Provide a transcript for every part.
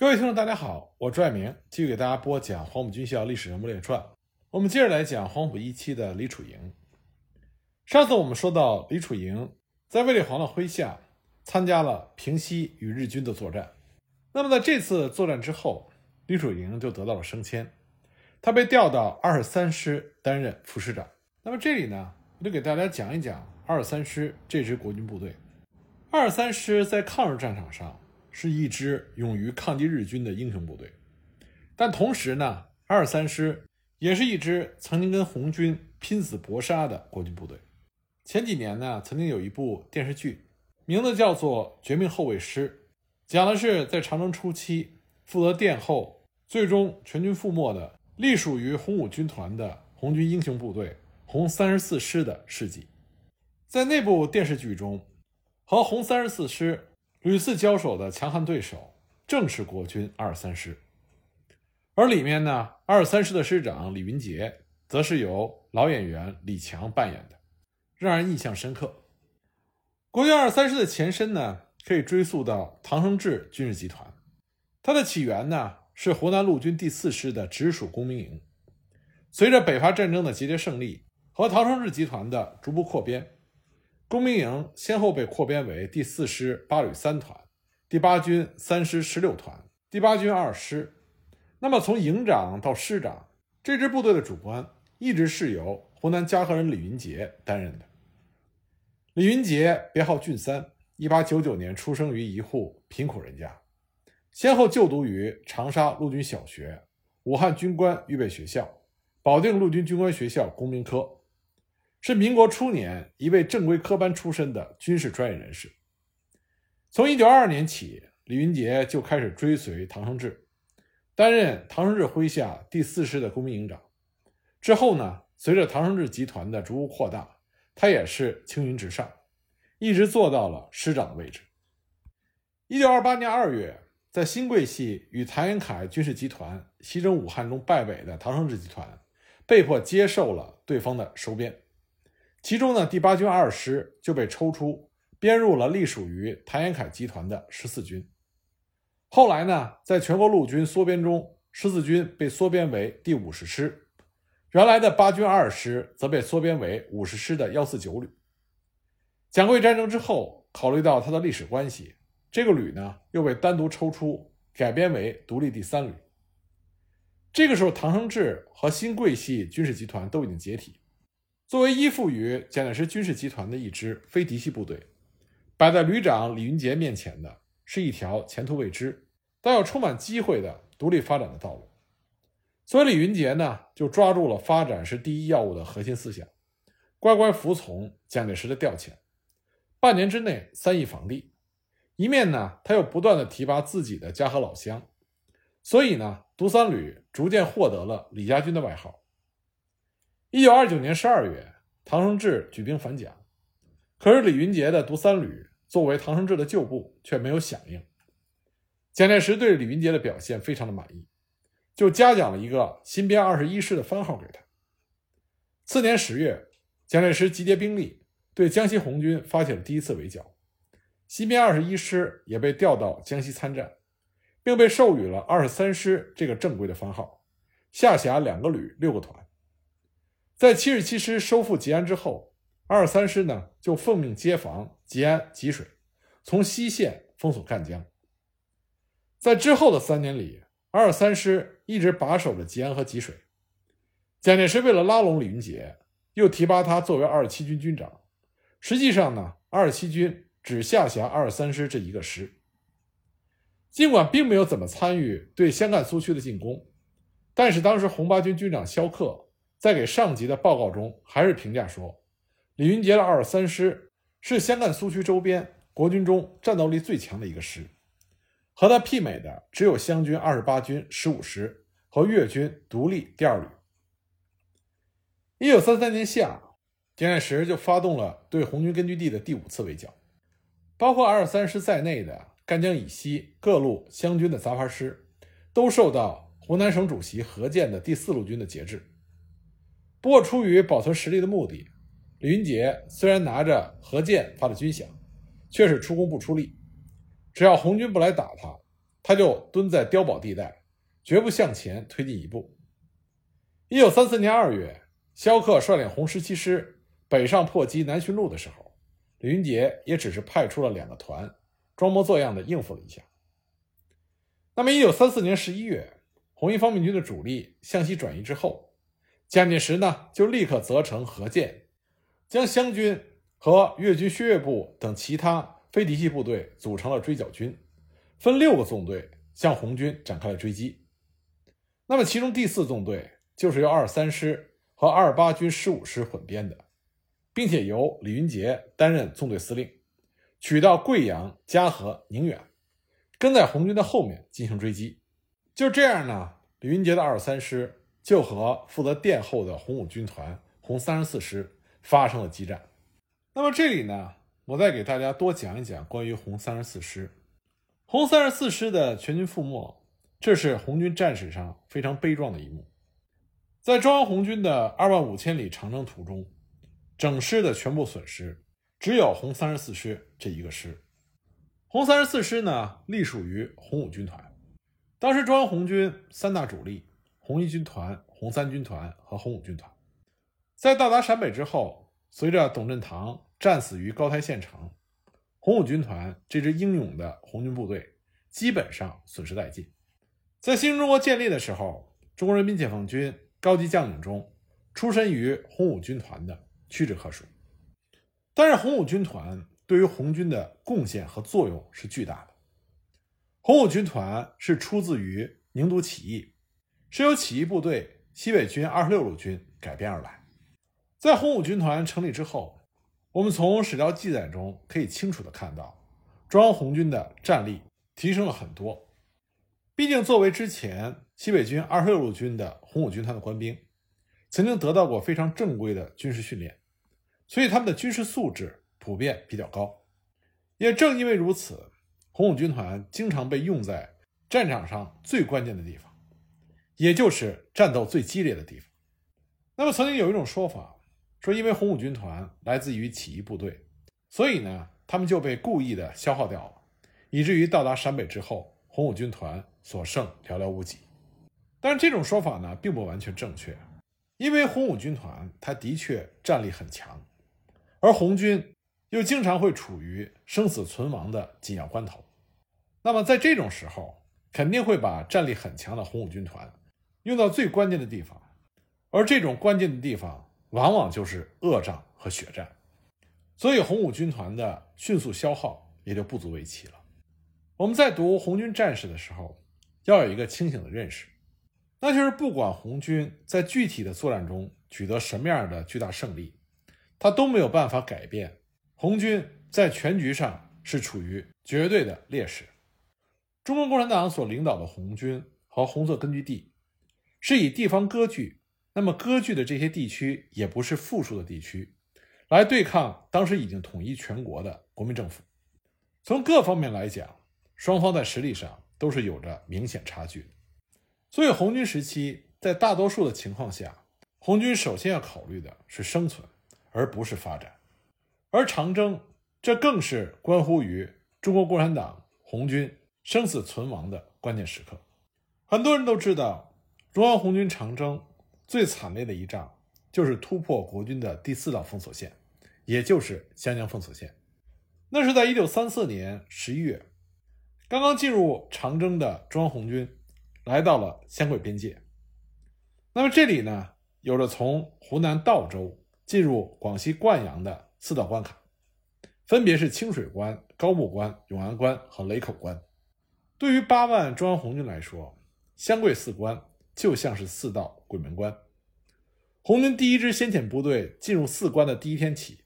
各位听众，大家好，我朱爱明继续给大家播讲黄埔军校历史人物列传。我们接着来讲黄埔一期的李楚营。上次我们说到，李楚营在卫立煌的麾下参加了平西与日军的作战。那么在这次作战之后，李楚营就得到了升迁，他被调到二十三师担任副师长。那么这里呢，我就给大家讲一讲二十三师这支国军部队。二十三师在抗日战场上。是一支勇于抗击日军的英雄部队，但同时呢，二三师也是一支曾经跟红军拼死搏杀的国军部队。前几年呢，曾经有一部电视剧，名字叫做《绝命后卫师》，讲的是在长征初期负责殿后，最终全军覆没的隶属于红五军团的红军英雄部队红三十四师的事迹。在那部电视剧中，和红三十四师。屡次交手的强悍对手正是国军二三师，而里面呢，二三师的师长李云杰，则是由老演员李强扮演的，让人印象深刻。国军二三师的前身呢，可以追溯到唐生智军事集团，它的起源呢是湖南陆军第四师的直属工兵营，随着北伐战争的节节胜利和唐生智集团的逐步扩编。工兵营先后被扩编为第四师八旅三团、第八军三师十六团、第八军二师。那么，从营长到师长，这支部队的主官一直是由湖南嘉禾人李云杰担任的。李云杰别号俊三，一八九九年出生于一户贫苦人家，先后就读于长沙陆军小学、武汉军官预备学校、保定陆军军官学校工兵科。是民国初年一位正规科班出身的军事专业人士。从一九二二年起，李云杰就开始追随唐生智，担任唐生智麾下第四师的工兵营长。之后呢，随着唐生智集团的逐步扩大，他也是青云直上，一直做到了师长的位置。一九二八年二月，在新桂系与谭延凯军事集团西征武汉中败北的唐生智集团，被迫接受了对方的收编。其中呢，第八军二师就被抽出，编入了隶属于谭延闿集团的十四军。后来呢，在全国陆军缩编中，十四军被缩编为第五十师，原来的八军二师则被缩编为五十师的幺四九旅。蒋桂战争之后，考虑到它的历史关系，这个旅呢又被单独抽出，改编为独立第三旅。这个时候，唐生智和新桂系军事集团都已经解体。作为依附于蒋介石军事集团的一支非嫡系部队，摆在旅长李云杰面前的是一条前途未知但又充满机会的独立发展的道路。所以李云杰呢，就抓住了发展是第一要务的核心思想，乖乖服从蒋介石的调遣，半年之内三亿访地。一面呢，他又不断的提拔自己的家和老乡，所以呢，独三旅逐渐获得了李家军的外号。一九二九年十二月，唐生智举兵反蒋，可是李云杰的独三旅作为唐生智的旧部，却没有响应。蒋介石对李云杰的表现非常的满意，就嘉奖了一个新编二十一师的番号给他。次年十月，蒋介石集结兵力，对江西红军发起了第一次围剿，新编二十一师也被调到江西参战，并被授予了二十三师这个正规的番号，下辖两个旅、六个团。在七十七师收复吉安之后，二三师呢就奉命接防吉安、吉水，从西线封锁赣江。在之后的三年里，二三师一直把守着吉安和吉水。蒋介石为了拉拢李云杰，又提拔他作为二十七军军长。实际上呢，二十七军只下辖二三师这一个师。尽管并没有怎么参与对湘赣苏区的进攻，但是当时红八军军长萧克。在给上级的报告中，还是评价说，李云杰的二十三师是湘赣苏区周边国军中战斗力最强的一个师，和他媲美的只有湘军二十八军十五师和粤军独立第二旅。一九三三年夏，蒋介石就发动了对红军根据地的第五次围剿，包括二十三师在内的赣江以西各路湘军的杂牌师，都受到湖南省主席何键的第四路军的节制。不过，出于保存实力的目的，李云杰虽然拿着何键发的军饷，却是出工不出力。只要红军不来打他，他就蹲在碉堡地带，绝不向前推进一步。一九三四年二月，萧克率领红十七师北上破击南浔路的时候，李云杰也只是派出了两个团，装模作样的应付了一下。那么，一九三四年十一月，红一方面军的主力向西转移之后，蒋介石呢就立刻责成何键，将湘军和粤军薛岳部等其他非嫡系部队组成了追剿军，分六个纵队向红军展开了追击。那么，其中第四纵队就是由二三师和二八军十五师混编的，并且由李云杰担任纵队司令，取到贵阳、嘉禾、宁远。跟在红军的后面进行追击，就这样呢，李云杰的二三师就和负责殿后的红五军团红三十四师发生了激战。那么这里呢，我再给大家多讲一讲关于红三十四师。红三十四师的全军覆没，这是红军战史上非常悲壮的一幕。在中央红军的二万五千里长征途中，整师的全部损失只有红三十四师这一个师。红三十四师呢，隶属于红五军团。当时中央红军三大主力：红一军团、红三军团和红五军团。在到达陕北之后，随着董振堂战死于高台县城，红五军团这支英勇的红军部队基本上损失殆尽。在新中国建立的时候，中国人民解放军高级将领中，出身于红五军团的屈指可数。但是红五军团。对于红军的贡献和作用是巨大的。红五军团是出自于宁都起义，是由起义部队西北军二十六路军改编而来。在红五军团成立之后，我们从史料记载中可以清楚的看到，中央红军的战力提升了很多。毕竟，作为之前西北军二十六路军的红五军团的官兵，曾经得到过非常正规的军事训练，所以他们的军事素质。普遍比较高，也正因为如此，红五军团经常被用在战场上最关键的地方，也就是战斗最激烈的地方。那么，曾经有一种说法，说因为红五军团来自于起义部队，所以呢，他们就被故意的消耗掉了，以至于到达陕北之后，红五军团所剩寥寥无几。但是这种说法呢，并不完全正确，因为红五军团它的确战力很强，而红军。又经常会处于生死存亡的紧要关头，那么在这种时候，肯定会把战力很强的红五军团用到最关键的地方，而这种关键的地方往往就是恶仗和血战，所以红五军团的迅速消耗也就不足为奇了。我们在读红军战士的时候，要有一个清醒的认识，那就是不管红军在具体的作战中取得什么样的巨大胜利，他都没有办法改变。红军在全局上是处于绝对的劣势。中国共产党所领导的红军和红色根据地是以地方割据，那么割据的这些地区也不是富庶的地区，来对抗当时已经统一全国的国民政府。从各方面来讲，双方在实力上都是有着明显差距。所以，红军时期在大多数的情况下，红军首先要考虑的是生存，而不是发展。而长征，这更是关乎于中国共产党红军生死存亡的关键时刻。很多人都知道，中央红军长征最惨烈的一仗，就是突破国军的第四道封锁线，也就是湘江封锁线。那是在一九三四年十一月，刚刚进入长征的中央红军来到了湘桂边界。那么这里呢，有着从湖南道州进入广西灌阳的。四道关卡，分别是清水关、高木关、永安关和雷口关。对于八万中央红军来说，湘桂四关就像是四道鬼门关。红军第一支先遣部队进入四关的第一天起，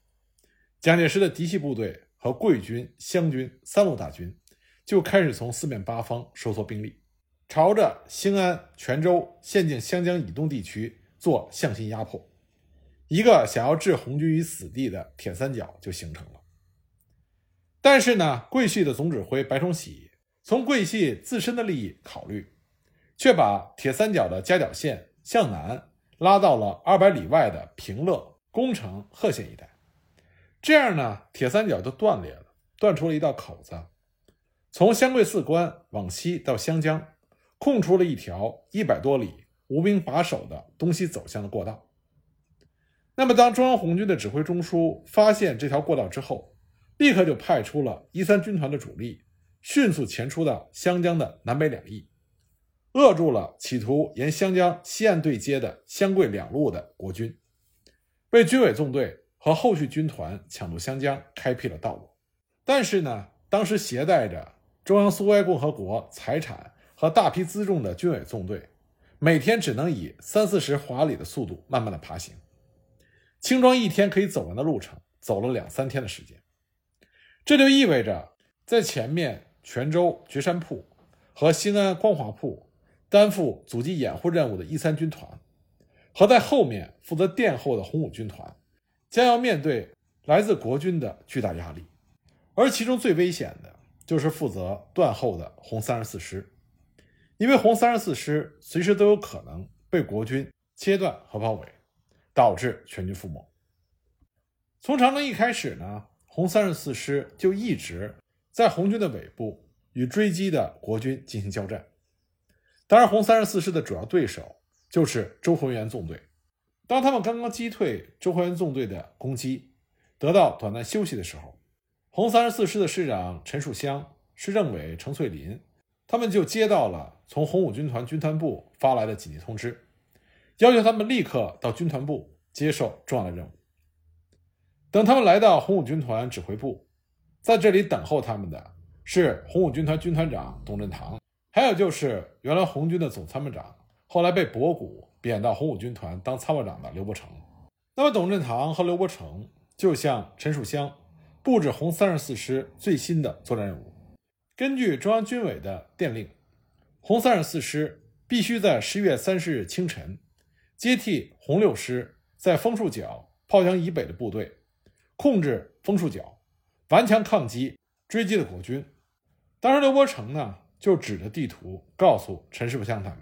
蒋介石的嫡系部队和桂军、湘军三路大军就开始从四面八方收缩兵力，朝着兴安、泉州、县境湘江以东地区做向心压迫。一个想要置红军于死地的铁三角就形成了。但是呢，桂系的总指挥白崇禧从桂系自身的利益考虑，却把铁三角的夹角线向南拉到了二百里外的平乐、宫城、贺县一带。这样呢，铁三角就断裂了，断出了一道口子。从湘桂寺关往西到湘江，空出了一条一百多里无兵把守的东西走向的过道。那么，当中央红军的指挥中枢发现这条过道之后，立刻就派出了一三军团的主力，迅速前出到湘江的南北两翼，扼住了企图沿湘江西岸对接的湘桂两路的国军，为军委纵队。和后续军团抢渡湘江开辟了道路，但是呢，当时携带着中央苏维埃共和国财产和大批辎重的军委纵队，每天只能以三四十华里的速度慢慢的爬行，轻装一天可以走完的路程，走了两三天的时间。这就意味着，在前面泉州绝山铺和兴安光华铺担负阻击掩护任务的一三军团，和在后面负责殿后的红五军团。将要面对来自国军的巨大压力，而其中最危险的就是负责断后的红三十四师，因为红三十四师随时都有可能被国军切断和包围，导致全军覆没。从长征一开始呢，红三十四师就一直在红军的尾部与追击的国军进行交战。当然，红三十四师的主要对手就是周浑元纵队。当他们刚刚击退周浑元纵队的攻击，得到短暂休息的时候，红三十四师的师长陈树湘、师政委程翠林，他们就接到了从红五军团军团部发来的紧急通知，要求他们立刻到军团部接受重要的任务。等他们来到红五军团指挥部，在这里等候他们的是红五军团军团长董振堂，还有就是原来红军的总参谋长，后来被博古。贬到红五军团当参谋长的刘伯承，那么董振堂和刘伯承就向陈树湘布置红三十四师最新的作战任务。根据中央军委的电令，红三十四师必须在十月三十日清晨接替红六师在枫树角炮墙以北的部队，控制枫树角，顽强抗击追击的国军。当时刘伯承呢就指着地图告诉陈树湘他们。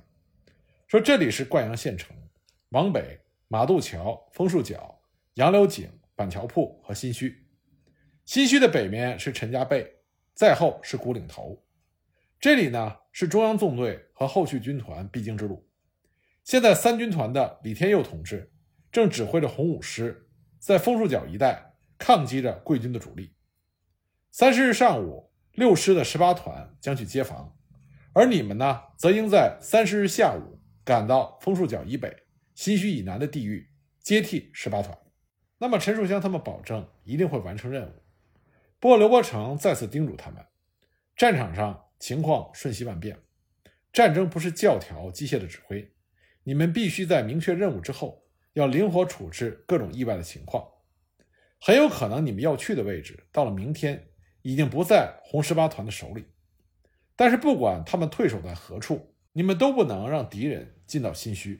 说这里是灌阳县城，往北马渡桥、枫树角、杨柳井、板桥铺和新圩。新圩的北面是陈家背，再后是古岭头。这里呢是中央纵队和后续军团必经之路。现在三军团的李天佑同志正指挥着红五师在枫树角一带抗击着贵军的主力。三十日上午，六师的十八团将去接防，而你们呢，则应在三十日下午。赶到枫树角以北、新墟以南的地域接替十八团，那么陈树湘他们保证一定会完成任务。不过刘伯承再次叮嘱他们，战场上情况瞬息万变，战争不是教条机械的指挥，你们必须在明确任务之后，要灵活处置各种意外的情况。很有可能你们要去的位置，到了明天已经不在红十八团的手里。但是不管他们退守在何处。你们都不能让敌人进到新圩。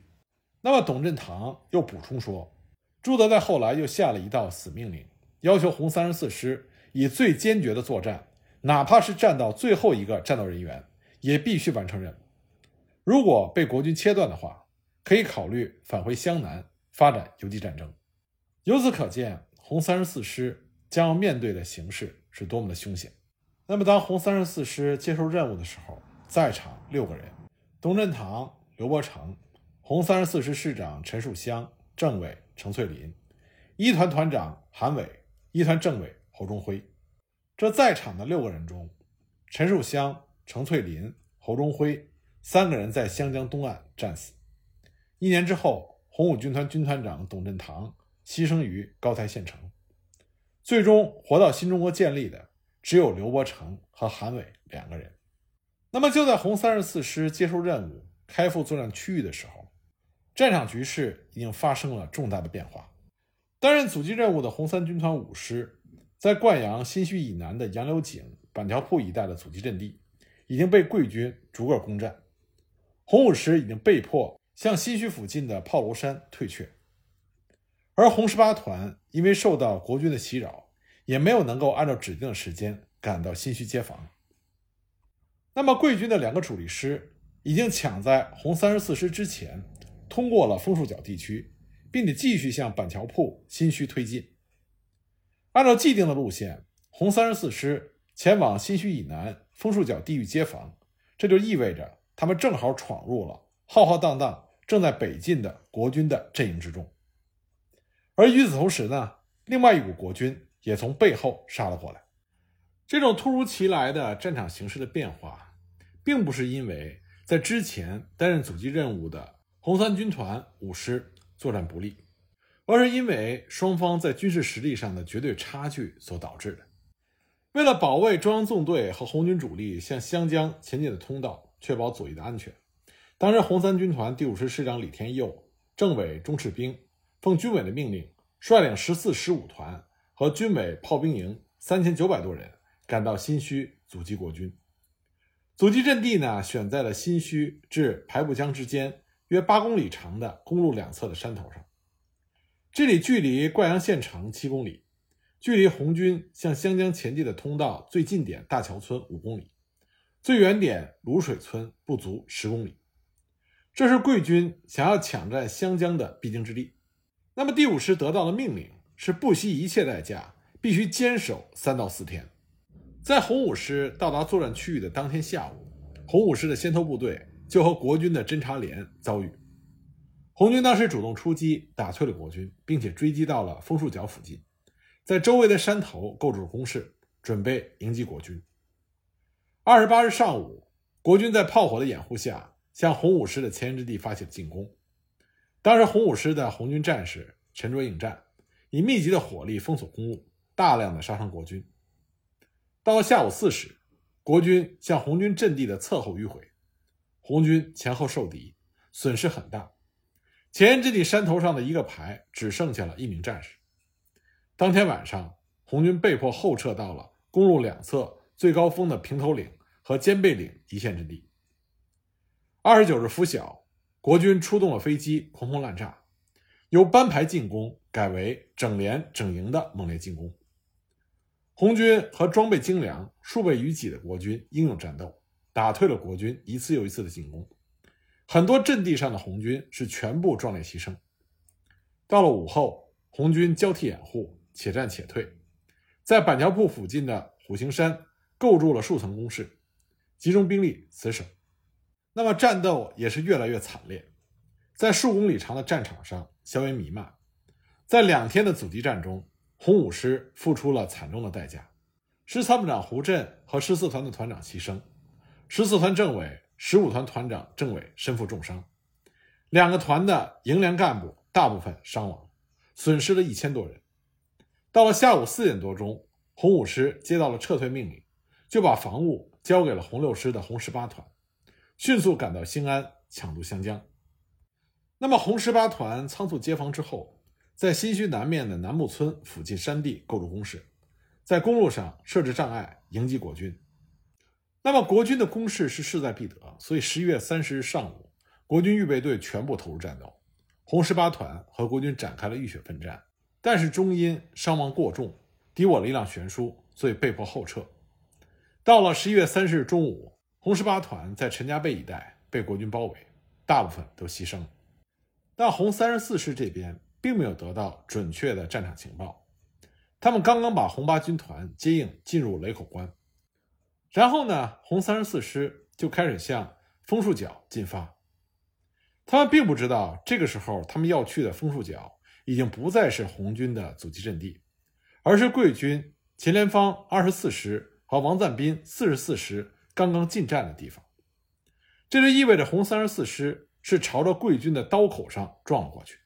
那么，董振堂又补充说，朱德在后来又下了一道死命令，要求红三十四师以最坚决的作战，哪怕是战到最后一个战斗人员，也必须完成任务。如果被国军切断的话，可以考虑返回湘南发展游击战争。由此可见，红三十四师将要面对的形势是多么的凶险。那么，当红三十四师接受任务的时候，在场六个人。董振堂、刘伯承、红三十四师师长陈树湘、政委程翠林、一团团长韩伟、一团政委侯忠辉，这在场的六个人中，陈树湘、程翠林、侯忠辉三个人在湘江东岸战死。一年之后，红五军团军团长董振堂牺牲于高台县城。最终活到新中国建立的只有刘伯承和韩伟两个人。那么就在红三十四师接受任务、开赴作战区域的时候，战场局势已经发生了重大的变化。担任阻击任务的红三军团五师，在灌阳新圩以南的杨柳井、板条铺一带的阻击阵地，已经被贵军逐个攻占。红五师已经被迫向新圩附近的炮楼山退却，而红十八团因为受到国军的袭扰，也没有能够按照指定的时间赶到新圩接防。那么，桂军的两个主力师已经抢在红三十四师之前，通过了枫树角地区，并且继续向板桥铺新圩推进。按照既定的路线，红三十四师前往新圩以南枫树角地域接防，这就意味着他们正好闯入了浩浩荡荡正在北进的国军的阵营之中。而与此同时呢，另外一股国军也从背后杀了过来。这种突如其来的战场形势的变化，并不是因为在之前担任阻击任务的红三军团五师作战不利，而是因为双方在军事实力上的绝对差距所导致的。为了保卫中央纵队和红军主力向湘江前进的通道，确保左翼的安全，当时红三军团第五师师长李天佑、政委钟赤兵奉军委的命令，率领十四、十五团和军委炮兵营三千九百多人。赶到新圩阻击国军，阻击阵地呢选在了新圩至排布江之间约八公里长的公路两侧的山头上。这里距离灌阳县城七公里，距离红军向湘江前进的通道最近点大桥村五公里，最远点卤水村不足十公里。这是贵军想要抢占湘江的必经之地。那么第五师得到的命令是不惜一切代价，必须坚守三到四天。在红五师到达作战区域的当天下午，红五师的先头部队就和国军的侦察连遭遇。红军当时主动出击，打退了国军，并且追击到了枫树角附近，在周围的山头构筑了工事，准备迎击国军。二十八日上午，国军在炮火的掩护下，向红五师的前沿之地发起了进攻。当时，红五师的红军战士沉着应战，以密集的火力封锁公路，大量的杀伤国军。到了下午四时，国军向红军阵地的侧后迂回，红军前后受敌，损失很大。前沿阵地山头上的一个排只剩下了一名战士。当天晚上，红军被迫后撤到了公路两侧最高峰的平头岭和肩背岭一线阵地。二十九日拂晓，国军出动了飞机，狂轰滥炸，由班排进攻改为整连整营的猛烈进攻。红军和装备精良、数倍于己的国军英勇战斗，打退了国军一次又一次的进攻。很多阵地上的红军是全部壮烈牺牲。到了午后，红军交替掩护，且战且退，在板桥铺附近的虎形山构筑了数层工事，集中兵力死守。那么战斗也是越来越惨烈，在数公里长的战场上，硝烟弥漫。在两天的阻击战中，红五师付出了惨重的代价，师参谋长胡震和十四团的团长牺牲，十四团政委、十五团团长、政委身负重伤，两个团的营连干部大部分伤亡，损失了一千多人。到了下午四点多钟，红五师接到了撤退命令，就把防务交给了红六师的红十八团，迅速赶到兴安抢渡湘江。那么红十八团仓促接防之后。在新圩南面的南木村附近山地构筑工事，在公路上设置障碍迎击国军。那么国军的攻势是势在必得，所以十一月三十日上午，国军预备队全部投入战斗，红十八团和国军展开了浴血奋战。但是终因伤亡过重，敌我力量悬殊，所以被迫后撤。到了十一月三十日中午，红十八团在陈家背一带被国军包围，大部分都牺牲了。但红三十四师这边。并没有得到准确的战场情报，他们刚刚把红八军团接应进入雷口关，然后呢，红三十四师就开始向枫树角进发。他们并不知道，这个时候他们要去的枫树角已经不再是红军的阻击阵地，而是桂军秦连芳二十四师和王赞斌四十四师刚刚进站的地方。这就意味着红三十四师是朝着贵军的刀口上撞了过去。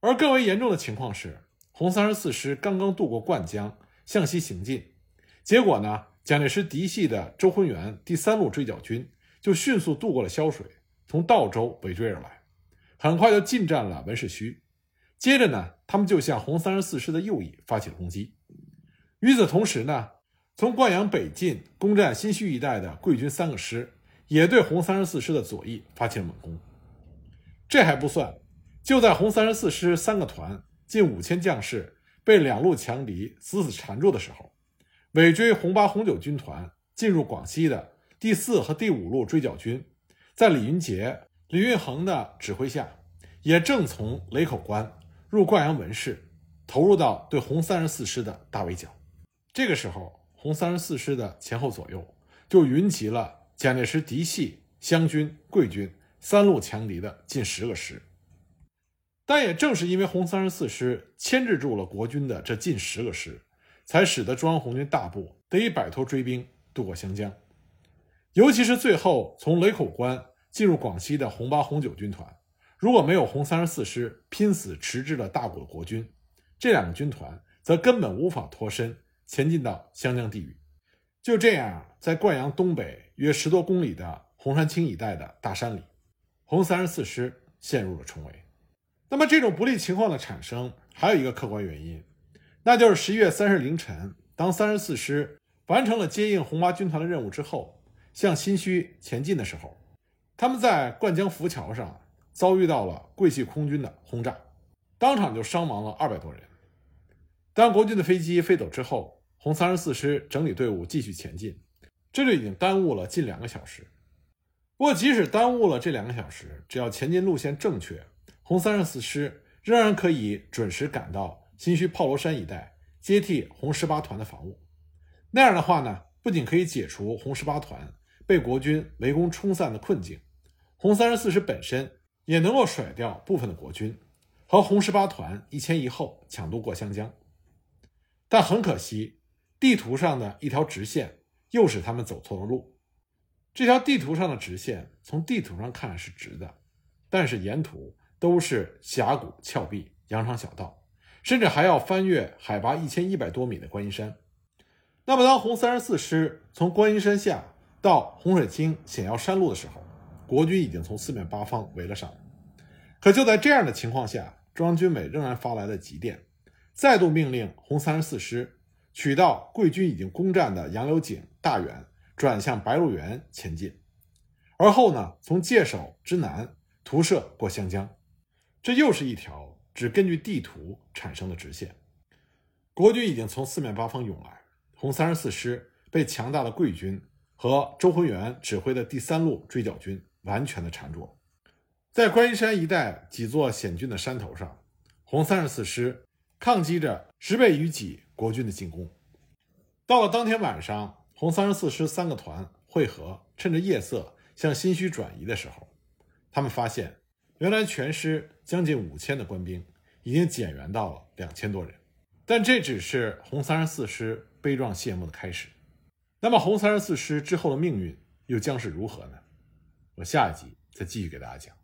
而更为严重的情况是，红三十四师刚刚渡过灌江，向西行进，结果呢，蒋介石嫡系的周浑元第三路追剿军就迅速渡过了潇水，从道州尾追而来，很快就进占了文士圩。接着呢，他们就向红三十四师的右翼发起了攻击。与此同时呢，从灌阳北进攻占新圩一带的桂军三个师也对红三十四师的左翼发起了猛攻。这还不算。就在红三十四师三个团近五千将士被两路强敌死死缠住的时候，尾追红八红九军团进入广西的第四和第五路追剿军，在李云杰、李运恒的指挥下，也正从雷口关入灌阳文市，投入到对红三十四师的大围剿。这个时候，红三十四师的前后左右，就云集了蒋介石嫡系湘军、桂军三路强敌的近十个师。但也正是因为红三十四师牵制住了国军的这近十个师，才使得中央红军大部得以摆脱追兵，渡过湘江。尤其是最后从雷口关进入广西的红八、红九军团，如果没有红三十四师拼死迟滞了大股国军，这两个军团则根本无法脱身前进到湘江地域。就这样，在灌阳东北约十多公里的红山青一带的大山里，红三十四师陷入了重围。那么，这种不利情况的产生还有一个客观原因，那就是十一月三日凌晨，当三十四师完成了接应红八军团的任务之后，向新圩前进的时候，他们在灌江浮桥上遭遇到了桂系空军的轰炸，当场就伤亡了二百多人。当国军的飞机飞走之后，红三十四师整理队伍继续前进，这就已经耽误了近两个小时。不过，即使耽误了这两个小时，只要前进路线正确。红三十四师仍然可以准时赶到新圩炮罗山一带，接替红十八团的防务。那样的话呢，不仅可以解除红十八团被国军围攻冲散的困境，红三十四师本身也能够甩掉部分的国军，和红十八团一前一后抢渡过湘江。但很可惜，地图上的一条直线又使他们走错了路。这条地图上的直线从地图上看是直的，但是沿途。都是峡谷、峭壁、羊肠小道，甚至还要翻越海拔一千一百多米的观音山。那么，当红三十四师从观音山下到洪水清险要山路的时候，国军已经从四面八方围了上来。可就在这样的情况下，中央军委仍然发来了急电，再度命令红三十四师取到桂军已经攻占的杨柳井、大远，转向白鹿原前进，而后呢，从界首之南图射过湘江。这又是一条只根据地图产生的直线。国军已经从四面八方涌来，红三十四师被强大的桂军和周浑元指挥的第三路追剿军完全的缠住。在观音山一带几座险峻的山头上，红三十四师抗击着十倍于己国军的进攻。到了当天晚上，红三十四师三个团会合，趁着夜色向新圩转移的时候，他们发现。原来全师将近五千的官兵已经减员到了两千多人，但这只是红三十四师悲壮谢幕的开始。那么红三十四师之后的命运又将是如何呢？我下一集再继续给大家讲。